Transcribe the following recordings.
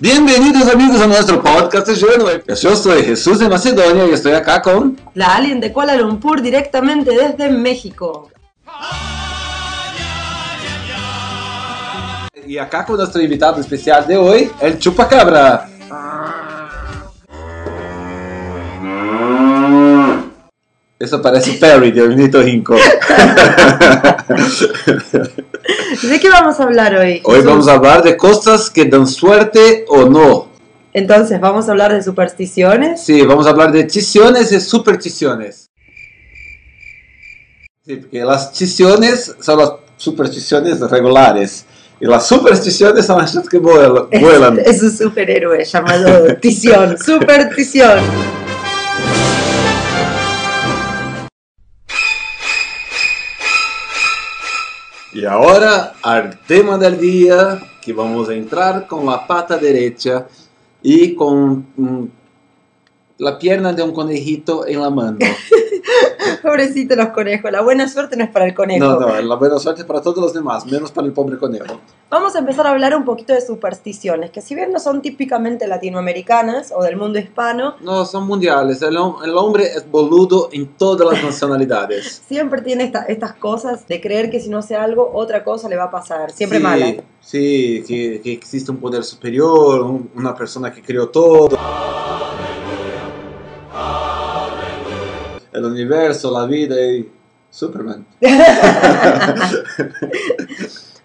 Bienvenidos amigos a nuestro podcast de Genue. Yo soy Jesús de Macedonia y estoy acá con... La Alien de Kuala Lumpur directamente desde México. Y acá con nuestro invitado especial de hoy, el Chupacabra. Eso parece Perry de Nito Hinco. ¿De qué vamos a hablar hoy? Hoy vamos a hablar de cosas que dan suerte o no. Entonces, ¿vamos a hablar de supersticiones? Sí, vamos a hablar de chisiones y supersticiones. Sí, porque las chisiones son las supersticiones regulares. Y las supersticiones son las que vuelan. vuelan. Es un superhéroe llamado Tición, Superstición. Y ahora al tema del día, que vamos a entrar con la pata derecha y con mm, la pierna de un conejito en la mano. Pobrecito los conejos, la buena suerte no es para el conejo. No, no, la buena suerte para todos los demás, menos para el pobre conejo. Vamos a empezar a hablar un poquito de supersticiones, que si bien no son típicamente latinoamericanas o del mundo hispano, No, son mundiales. El, el hombre es boludo en todas las nacionalidades. siempre tiene esta- estas cosas de creer que si no hace algo, otra cosa le va a pasar. Siempre sí, mala. Sí, que, que existe un poder superior, un- una persona que creó todo. El universo, la vida y Superman.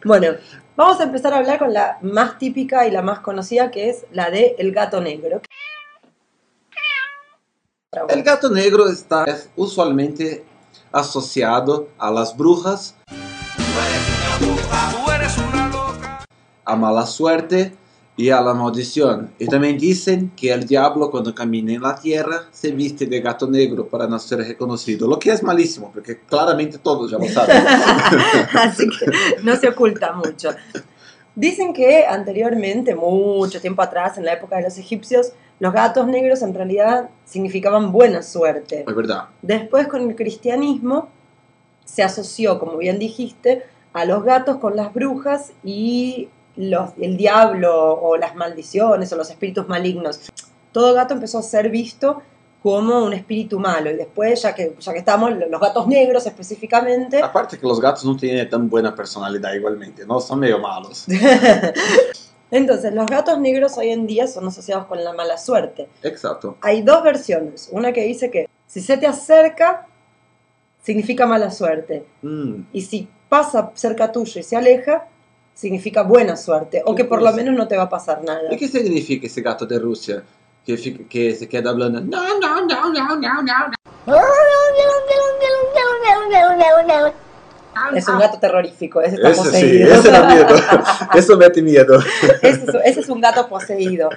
Bueno, vamos a empezar a hablar con la más típica y la más conocida, que es la de el gato negro. El gato negro está es usualmente asociado a las brujas, a mala suerte y a la maldición. Y también dicen que el diablo cuando camina en la tierra se viste de gato negro para no ser reconocido, lo que es malísimo, porque claramente todos ya lo saben. Así que no se oculta mucho. Dicen que anteriormente, mucho tiempo atrás, en la época de los egipcios, los gatos negros en realidad significaban buena suerte. Es verdad. Después con el cristianismo se asoció, como bien dijiste, a los gatos con las brujas y los, el diablo o las maldiciones o los espíritus malignos. Todo gato empezó a ser visto como un espíritu malo y después, ya que, ya que estamos, los gatos negros específicamente, Aparte que los gatos no tienen tan buena personalidad igualmente, ¿no? Son medio malos. entonces los gatos negros hoy en día son asociados con la mala suerte. Exacto. Hay dos versiones, una que dice que si se te acerca, significa mala suerte. Mm, y si pasa cerca tuyo y se aleja, significa buena suerte, o que por lo menos no te va a pasar nada. ¿Y qué significa ese gato de Rusia? Que, se queda hablando. No, no, no, no, no, no. Es un gato terrorífico, ese está Ese sí, poseído. ese da miedo. Eso mete miedo. ese, es, ese es un gato poseído.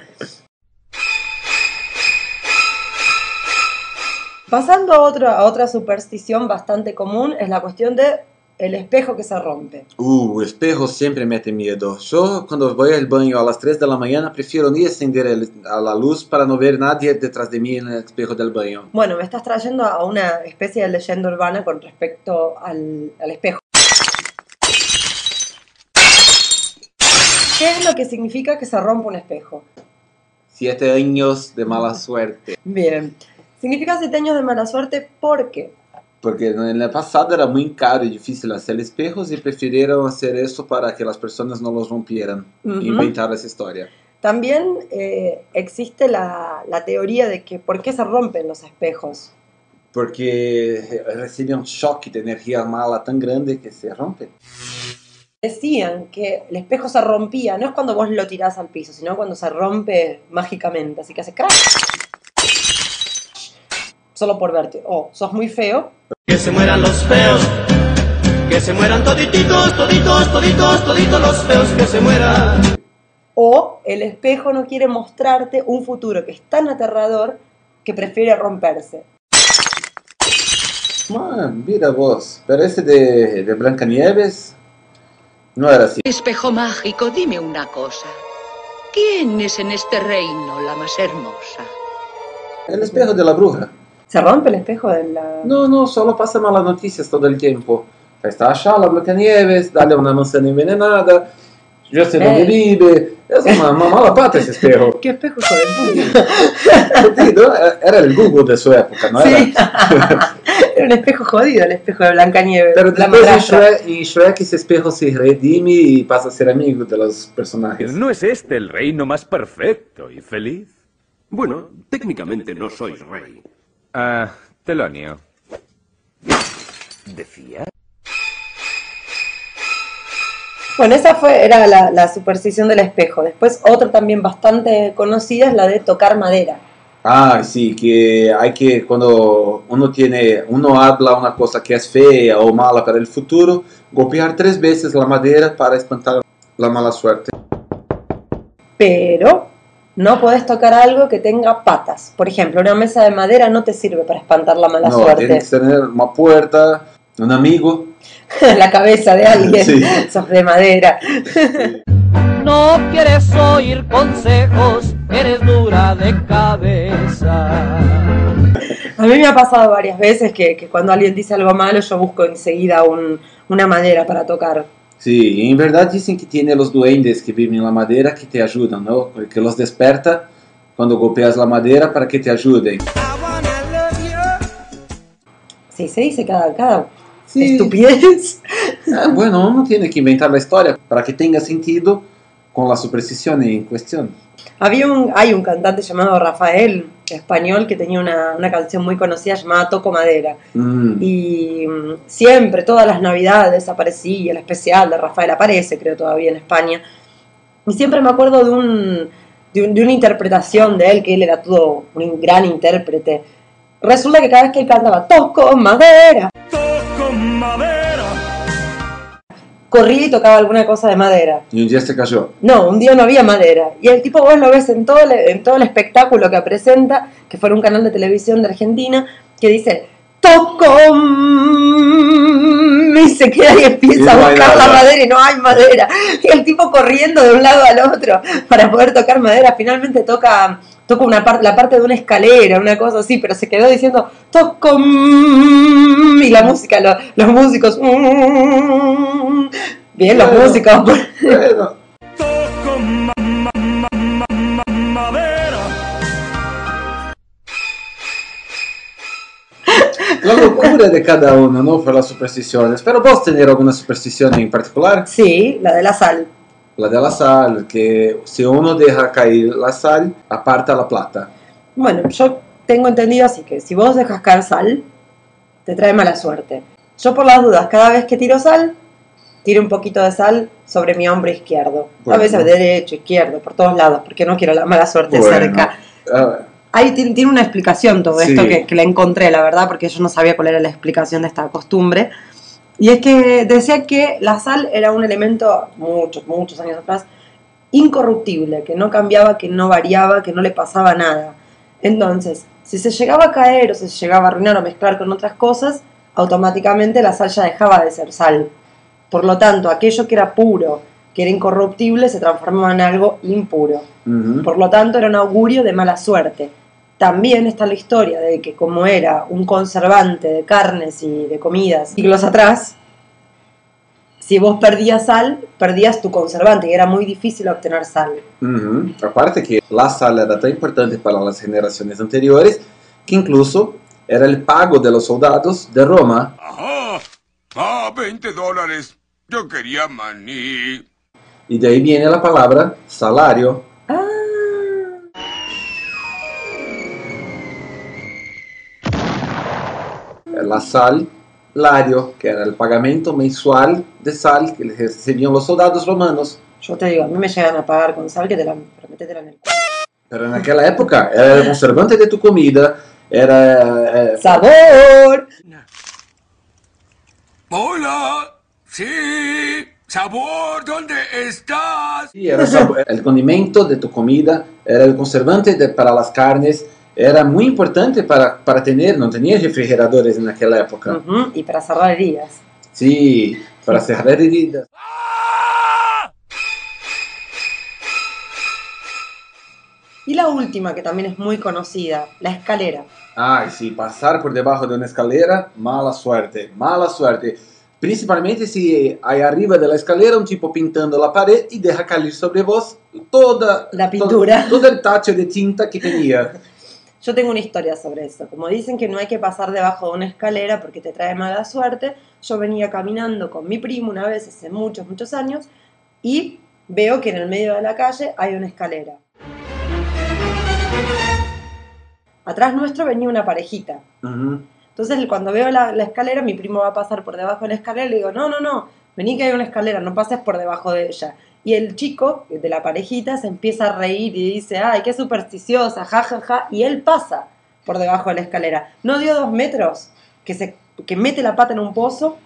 Pasando a otra, a otra superstición bastante común, es la cuestión de el espejo que se rompe. Uh, espejo siempre mete miedo. Yo cuando voy al baño a las 3 de la mañana prefiero ni encender el- a la luz para no ver nadie detrás de mí en el espejo del baño. Bueno, me estás trayendo a una especie de leyenda urbana con respecto al, al espejo. ¿Qué es lo que significa que se rompa un espejo? Siete años de mala suerte. Bien, significa siete años de mala suerte porque Porque en el pasado era muy caro y difícil hacer espejos y prefirieron hacer eso para que las personas no los rompieran. Ujú. Inventar esa historia. también eh, existe la, la teoría de que por qué se rompen los espejos. Porque recibe un shock de energía mala tan grande que se rompe. Decían que el espejo se rompía, no es cuando vos lo tirás al piso, sino cuando se rompe mágicamente, así que hace crack. Solo por verte. O sos muy feo, Que se mueran los feos. Que se mueran todititos, toditos, toditos, toditos los feos que se mueran. o el espejo no quiere mostrarte un futuro que es tan aterrador que prefiere romperse. Man, mira vos, pero ese de, de Blancanieves No era así. Espejo mágico, dime una cosa. ¿Quién es en este reino la más hermosa? El espejo de la bruja. ¿Se rompe el espejo de la.? No, no, solo pasa malas noticias todo el tiempo. Está allá la Blancanieves, dale una manzana envenenada, yo sé dónde Eh. vive. Es una, una mala pata ese espejo. ¿Qué espejo? Jodido, Era el Google de su época, ¿no? Era. Sí. Era un espejo jodido, el espejo de Blancanieves. Pero la después en. Shrek, en Shrek ese espejo se redime y pasa a ser amigo de los personajes. ¿No es este el reino más perfecto y feliz? Bueno, técnicamente no soy rey. Ah, Telonio. ¿Decía? Bueno, esa fue, era la, la superstición del espejo. Después, otra también bastante conocida es la de tocar madera. Ah, sí, que hay que, cuando uno tiene, uno habla una cosa que es fea o mala para el futuro, golpear tres veces la madera para espantar la mala suerte. Pero no podés tocar algo que tenga patas. Por ejemplo, una mesa de madera no te sirve para espantar la mala no, suerte. tiene que tener una puerta, un amigo. la cabeza de alguien. Sí. Sos de madera. No quieres oír consejos, eres dura de cabeza. A mí me ha pasado varias veces que, que cuando alguien dice algo malo, yo busco enseguida un- una madera para tocar. Sí, en verdad dicen que tiene los duendes que viven en la madera que te ayudan, ¿no? Que los desperta cuando golpeas la madera para que te ayuden. Sí, se dice cada, cada Sí. estupidez. Ah, bueno, uno tiene que inventar la historia para que tenga sentido con la superstición en cuestión. Había un, hay un cantante llamado Rafael, español, que tenía una, una canción muy conocida llamada Toco Madera. Mm. Y mm, siempre, todas las navidades aparecía, el especial de Rafael aparece, creo todavía en España. Y siempre me acuerdo de, un, de, un- de una interpretación de él, que él era todo un gran intérprete. Resulta que cada vez que él cantaba Toco Madera, Toco madera. Corría y tocaba alguna cosa de madera. Y un día se cayó. No, un día no había madera. Y el tipo vos lo ves en todo el, en todo el espectáculo que presenta, que fue en un canal de televisión de Argentina, que dice, toco mm", y se queda y empieza Y no a buscar la madera y no hay madera. Y el tipo corriendo de un lado al otro para poder tocar madera. Finalmente toca, toca una parte, la parte de una escalera, una cosa así, pero se quedó diciendo, toco mm", y la música, lo- los músicos, mm". bien, los Bueno. músicos. Bueno, la locura de cada uno, ¿no? Por las supersticiones. Pero vos tener alguna superstición en particular, Sí, la de la sal. la de la sal, que si uno deja caer la sal, aparta la plata. Bueno, yo tengo entendido así que si vos dejas caer sal, te trae mala suerte. Yo por las dudas, cada vez que tiro sal, tiro un poquito de sal sobre mi hombro izquierdo. A Bueno. veces derecho, izquierdo, por todos lados, porque no quiero la mala suerte Bueno. cerca. Ahí tiene, una explicación todo Sí. esto que, que la encontré, la verdad, porque yo no sabía cuál era la explicación de esta costumbre. Y es que decía que la sal era un elemento, muchos, muchos años atrás, incorruptible, que no cambiaba, que no variaba, que no le pasaba nada. Entonces, si se llegaba a caer o se llegaba a arruinar o mezclar con otras cosas, automáticamente la sal ya dejaba de ser sal. Por lo tanto, aquello que era puro, que era incorruptible, se transformaba en algo impuro. Por lo tanto, era un augurio de mala suerte. También está la historia de que como era un conservante de carnes y de comidas siglos atrás, si vos perdías sal, perdías tu conservante y era muy difícil obtener sal. Ujú. Aparte que la sal era tan importante para las generaciones anteriores que incluso era el pago de los soldados de Roma. Ajá. Ah, 20 dólares. Yo quería maní. Y de ahí viene la palabra salario. La sal, lario, que era el pagamento mensual de sal que recibían los soldados romanos. yo te digo, a mí me llegan a pagar con sal que te la, pero métetela en el culo. Pero en aquella época era el conservante de tu comida, era... eh, ¡Sabor! Hola. Sí. Sabor, ¿dónde estás? sí, era sab- el condimento de tu comida, era el conservante de- para las carnes, era muy importante para, para tener, no tenía refrigeradores en aquella época. Uh -huh. Y para cerrar heridas. Sí, para cerrar heridas. Y la última, que también es muy conocida, la escalera. Ay, sí, pasar por debajo de una escalera, mala suerte, mala suerte. Principalmente si hay arriba de la escalera un tipo pintando la pared y deja caer sobre vos toda la pintura, todo, todo el tacho de tinta que tenía. Yo tengo una historia sobre eso. Como dicen que no hay que pasar debajo de una escalera porque te trae mala suerte, yo venía caminando con mi primo una vez hace muchos, muchos años y veo que en el medio de la calle hay una escalera. Atrás nuestro venía una parejita. Entonces cuando veo la, la escalera, mi primo va a pasar por debajo de la escalera y le digo, no, no, no, vení que hay una escalera, no pases por debajo de ella. Y el chico de la parejita se empieza a reír y dice, ay, qué supersticiosa, ja, ja, ja. Y él pasa por debajo de la escalera. No dio dos metros, que, se, que mete la pata en un pozo,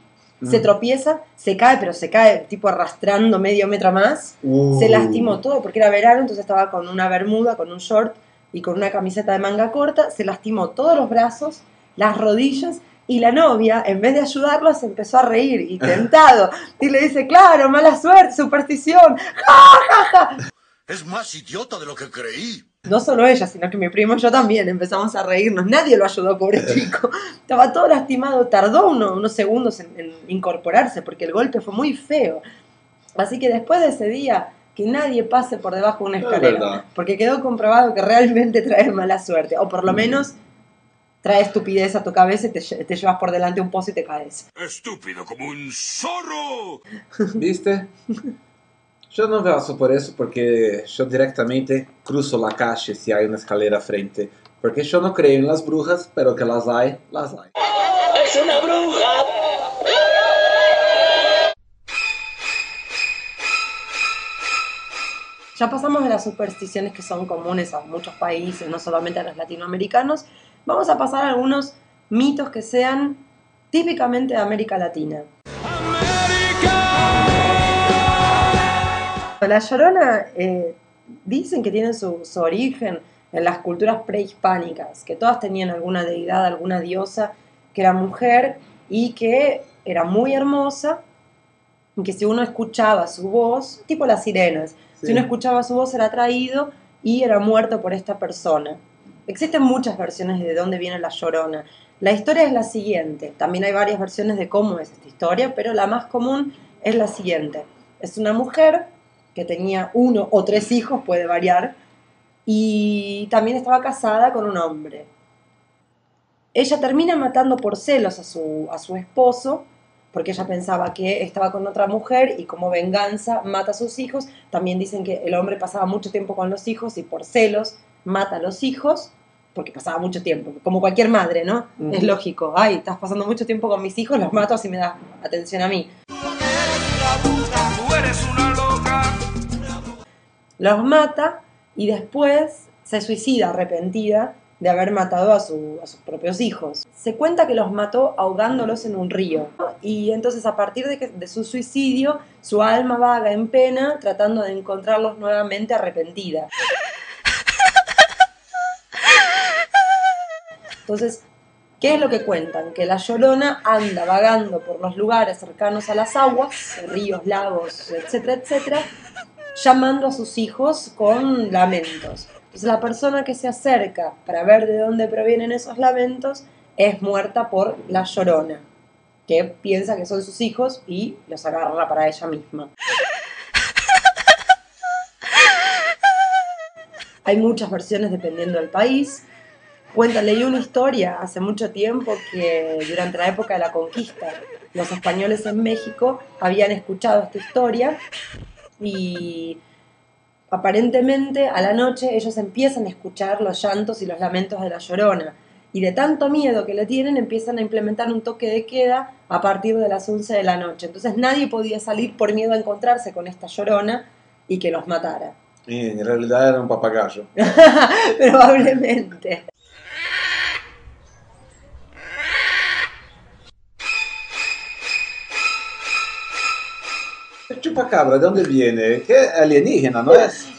se Mm. tropieza, se cae, pero se cae tipo arrastrando medio metro más. Uh. Se lastimó todo porque era verano, entonces estaba con una bermuda, con un short y con una camiseta de manga corta. Se lastimó todos los brazos, las rodillas y la novia, en vez de ayudarlo, se empezó a reír y tentado. Y le dice, claro, mala suerte, superstición. ¡Ja, ja, ja! Es más idiota de lo que creí. No solo ella, sino que mi primo y yo también empezamos a reírnos. Nadie lo ayudó, pobre chico. Estaba todo lastimado. Tardó uno- unos segundos en, en incorporarse porque el golpe fue muy feo. Así que después de ese día, que nadie pase por debajo de una Es escalera. Porque quedó comprobado que realmente trae mala suerte. O por lo menos trae estupidez a tu cabeza y te, te llevas por delante un pozo y te caes. Estúpido como un zorro. ¿Viste? Yo no paso por eso porque yo directamente cruzo la calle si hay una escalera frente. Porque yo no creo en las brujas, pero que las hay, las hay. ¡Es una bruja! Ya pasamos de las supersticiones que son comunes a muchos países, no solamente a los latinoamericanos. Vamos a pasar a algunos mitos que sean típicamente de América Latina. La Llorona eh, dicen que tiene su, su origen en las culturas prehispánicas, que todas tenían alguna deidad, alguna diosa que era mujer y que era muy hermosa, y que si uno escuchaba su voz, tipo las sirenas, Sí. si uno escuchaba su voz era atraído y era muerto por esta persona. Existen muchas versiones de dónde viene la llorona. La historia es la siguiente. También hay varias versiones de cómo es esta historia, pero la más común es la siguiente. Es una mujer que tenía uno o tres hijos, puede variar, y también estaba casada con un hombre. Ella termina matando por celos a su, a su esposo, porque ella pensaba que estaba con otra mujer y como venganza mata a sus hijos. También dicen que el hombre pasaba mucho tiempo con los hijos y por celos mata a los hijos, porque pasaba mucho tiempo, como cualquier madre, ¿no? Es lógico, ay, estás pasando mucho tiempo con mis hijos, los mato así me das atención a mí. Los mata y después se suicida arrepentida de haber matado a, su- a sus propios hijos. Se cuenta que los mató ahogándolos en un río. Y entonces a partir de, que- de su suicidio, su alma vaga en pena tratando de encontrarlos nuevamente arrepentida. Entonces, ¿qué es lo que cuentan? Que la llorona anda vagando por los lugares cercanos a las aguas, ríos, lagos, etcétera, etcétera, llamando a sus hijos con lamentos. Entonces la persona que se acerca para ver de dónde provienen esos lamentos es muerta por la llorona, que piensa que son sus hijos y los agarra para ella misma. Hay muchas versiones dependiendo del país. Cuenta, leí una historia hace mucho tiempo que durante la época de la conquista los españoles en México habían escuchado esta historia y aparentemente a la noche ellos empiezan a escuchar los llantos y los lamentos de la llorona. Y de tanto miedo que le tienen, empiezan a implementar un toque de queda a partir de las 11 de la noche. Entonces nadie podía salir por miedo a encontrarse con esta llorona y que los matara. Y en realidad era un papagayo. Probablemente. Chupacabra, ¿de dónde viene? ¿Qué alienígena, no es?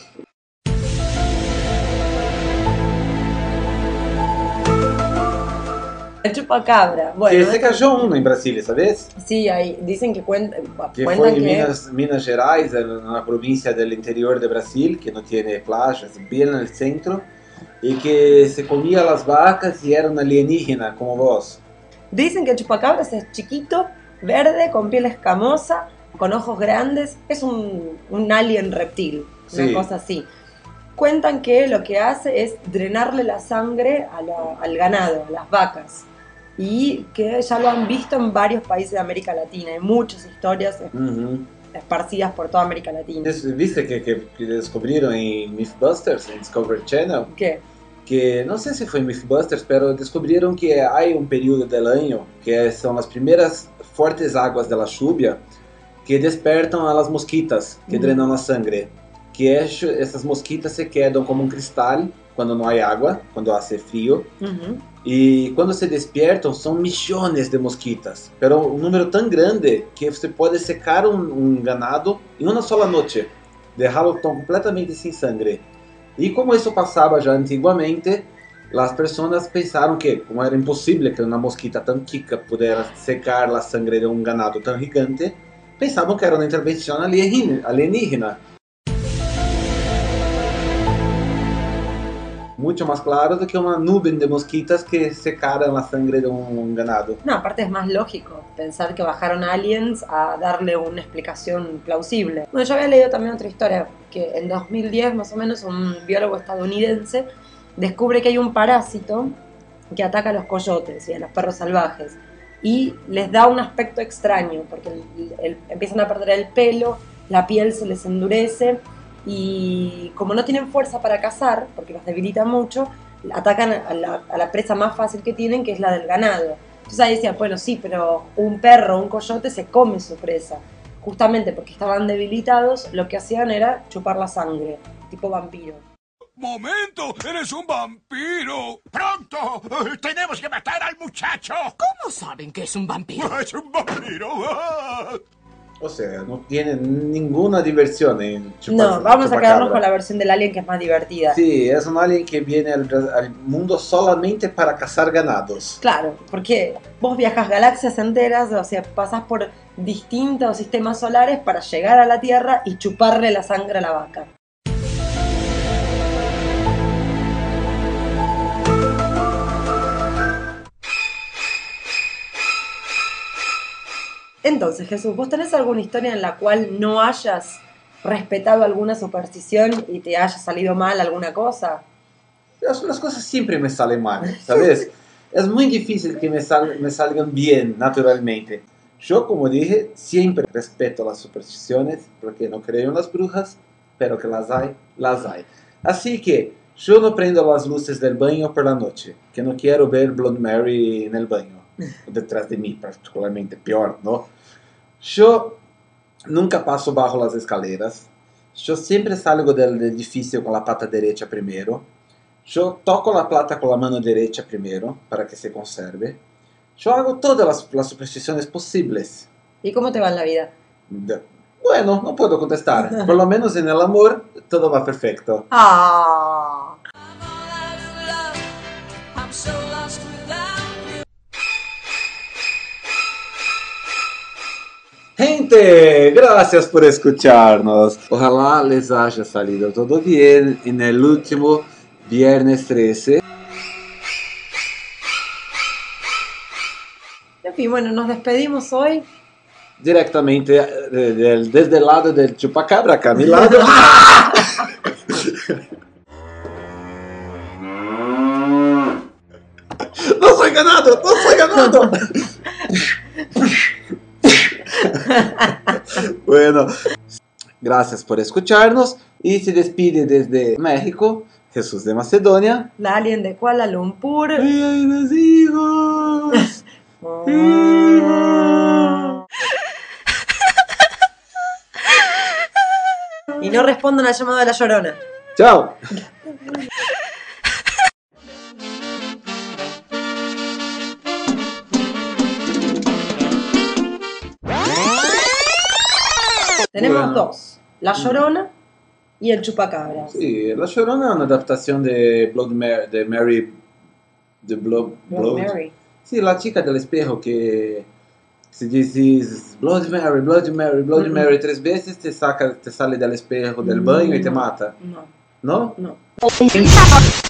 El chupacabra. que Bueno, se cayó uno en Brasil, ¿sabes? sí, ahí dicen que cuenta, Que cuentan fue en que Minas, Minas Gerais, en una provincia del interior de Brasil, que no tiene playas, bien en el centro, y que se comía las vacas y era un alienígena como vos. Dicen que el chupacabras es chiquito, verde, con piel escamosa, con ojos grandes. Es un, un alien reptil, una Sí. cosa así. Cuentan que lo que hace es drenarle la sangre a la- al ganado, a las vacas. Y que ya lo han visto en varios países de América Latina. Hay muchas historias Ujú. esparcidas por toda América Latina. ¿Viste que, que- que descubrieron en Mythbusters, en Discovery Channel? ¿Qué? que no sé si fue Mythbusters, pero descubrieron que hay un periodo del año que son las primeras fuertes aguas de la lluvia que despertan a las mosquitas que Ujú. drenan la sangre. Que es- esas mosquitas se quedan como un cristal cuando no hay agua, cuando hace frío. Ujú. Y cuando se despiertan son millones de mosquitas, pero un número tan grande que se puede secar un, un ganado en una sola noche, dejarlo tom- completamente sin sangre. Y como eso pasaba ya antiguamente, las personas pensaron que, como era imposible que una mosquita tan chica pudiera secar la sangre de un ganado tan gigante, pensaban que era una intervención alienígena. Mucho más claro do que una nube de mosquitas que secaran la sangre de un ganado. No, aparte es más lógico pensar que bajaron aliens a darle una explicación plausible. Bueno, yo había leído también otra historia, que en 2010 más o menos un biólogo estadounidense descubre que hay un parásito que ataca a los coyotes y a los perros salvajes y les da un aspecto extraño porque empiezan a perder el pelo, la piel se les endurece y como no tienen fuerza para cazar, porque los debilita mucho, atacan a la, a la presa más fácil que tienen, que es la del ganado. Entonces ahí decían, bueno, sí, pero un perro, un coyote se come su presa. Justamente porque estaban debilitados, lo que hacían era chupar la sangre, tipo vampiro. ¡Momento! ¡Eres un vampiro! ¡Pronto! ¡Tenemos que matar al muchacho! ¿Cómo saben que es un vampiro? ¡Es un vampiro! ¡Ah! O sea, no tiene ninguna diversión en chupar No, vamos a quedarnos con la versión del alien que es más divertida. Sí, es un alien que viene al, al mundo solamente para cazar ganados. Claro, porque vos viajas galaxias enteras, o sea, pasás por distintos sistemas solares para llegar a la Tierra y chuparle la sangre a la vaca. Entonces, Jesús, ¿vos tenés alguna historia en la cual no hayas respetado alguna superstición y te haya salido mal alguna cosa? Las, las cosas siempre me salen mal, ¿sabes? es muy difícil que me, sal- me salgan bien naturalmente. Yo, como dije, siempre respeto las supersticiones porque no creo en las brujas, pero que las hay, las hay. Así que yo no prendo las luces del baño por la noche, que no quiero ver Blood Mary en el baño, detrás de mí particularmente, peor, ¿no? Yo nunca paso bajo las escaleras. Yo siempre salgo del edificio con la pata derecha primero. Yo toco la plata con la mano derecha primero para que se conserve. Yo hago todas las, las supersticiones posibles. ¿Y cómo te va en la vida? De- Bueno, no puedo contestar. Por lo menos en el amor todo va perfecto. Ah. Gente, gracias por escucharnos. Ojalá les haya salido todo bien en el último viernes 13. En fin, bueno, nos despedimos hoy. Directamente eh, desde el lado del chupacabra, acá a mi lado. ¡No soy ganado! ¡No soy ganado! bueno, gracias por escucharnos y se despide desde México Jesús de Macedonia. La alien de Kuala Lumpur. ¡Ay, mis hijos! Y no respondan al llamado de la llorona. ¡Chao! Tenemos Bueno. dos: La llorona y el chupacabras. Sí, La Llorona es una adaptación de Blood Mary, de Mary, de Blood, Blood Blood, Mary. Sí, la chica del espejo que si dices Bloody Mary, Bloody Mary, Bloody Mm. Mary tres veces te saca, te sale del espejo del baño y te No. mata. No, ¿No? no.